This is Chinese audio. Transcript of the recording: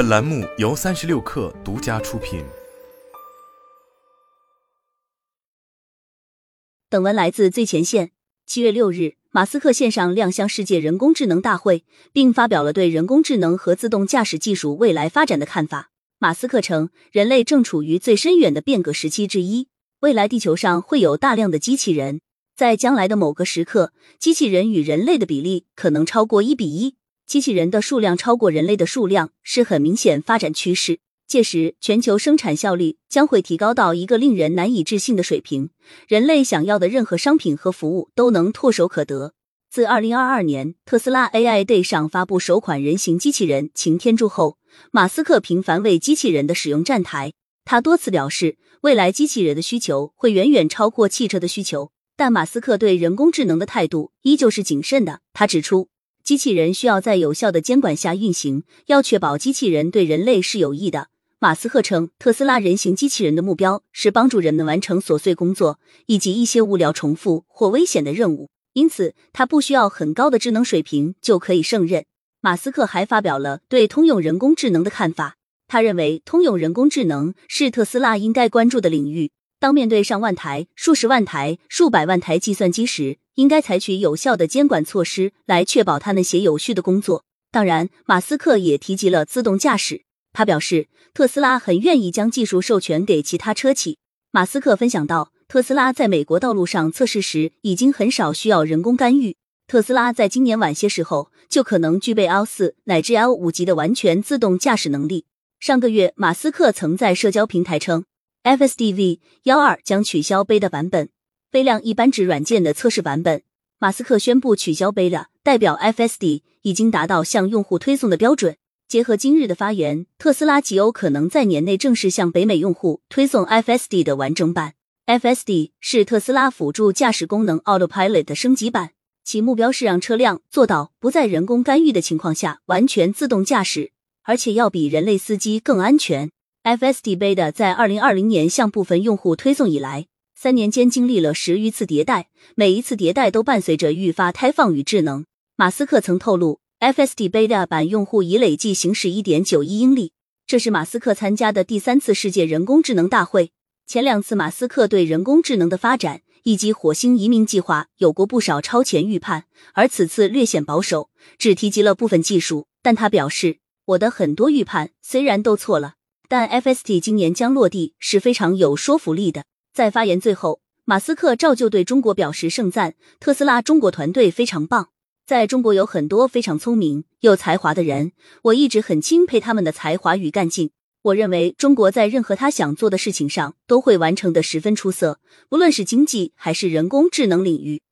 本栏目由三十六氪独家出品。本文来自最前线。七月六日，马斯克线上亮相世界人工智能大会，并发表了对人工智能和自动驾驶技术未来发展的看法。马斯克称，人类正处于最深远的变革时期之一，未来地球上会有大量的机器人。在将来的某个时刻，机器人与人类的比例可能超过一比一，机器人的数量超过人类的数量是很明显发展趋势。届时，全球生产效率将会提高到一个令人难以置信的水平，人类想要的任何商品和服务都能唾手可得。自二零二二年特斯拉 AI Day 上发布首款人形机器人擎天柱后，马斯克频繁为机器人的使用站台。他多次表示，未来机器人的需求会远远超过汽车的需求。但马斯克对人工智能的态度依旧是谨慎的。他指出，机器人需要在有效的监管下运行，要确保机器人对人类是有益的。马斯克称，特斯拉人形机器人的目标是帮助人们完成琐碎工作以及一些无聊、重复或危险的任务，因此他不需要很高的智能水平就可以胜任。马斯克还发表了对通用人工智能的看法，他认为通用人工智能是特斯拉应该关注的领域。当面对上万台、数十万台、数百万台计算机时，应该采取有效的监管措施来确保它们写有序的工作。当然，马斯克也提及了自动驾驶。他表示，特斯拉很愿意将技术授权给其他车企。马斯克分享到，特斯拉在美国道路上测试时已经很少需要人工干预。特斯拉在今年晚些时候就可能具备 L 四乃至 L 五级的完全自动驾驶能力。上个月，马斯克曾在社交平台称。FSD V 幺二将取消 Beta 版本，飞量一般指软件的测试版本。马斯克宣布取消 Beta，代表 FSD 已经达到向用户推送的标准。结合今日的发言，特斯拉极有可能在年内正式向北美用户推送 FSD 的完整版。FSD 是特斯拉辅助驾驶功能 Autopilot 的升级版，其目标是让车辆做到不在人工干预的情况下完全自动驾驶，而且要比人类司机更安全。FSD Beta 在二零二零年向部分用户推送以来，三年间经历了十余次迭代，每一次迭代都伴随着愈发开放与智能。马斯克曾透露，FSD Beta 版用户已累计行驶一点九一英里。这是马斯克参加的第三次世界人工智能大会。前两次马斯克对人工智能的发展以及火星移民计划有过不少超前预判，而此次略显保守，只提及了部分技术。但他表示，我的很多预判虽然都错了。但 FST 今年将落地是非常有说服力的。在发言最后，马斯克照旧对中国表示盛赞，特斯拉中国团队非常棒。在中国有很多非常聪明、有才华的人，我一直很钦佩他们的才华与干劲。我认为中国在任何他想做的事情上都会完成的十分出色，不论是经济还是人工智能领域。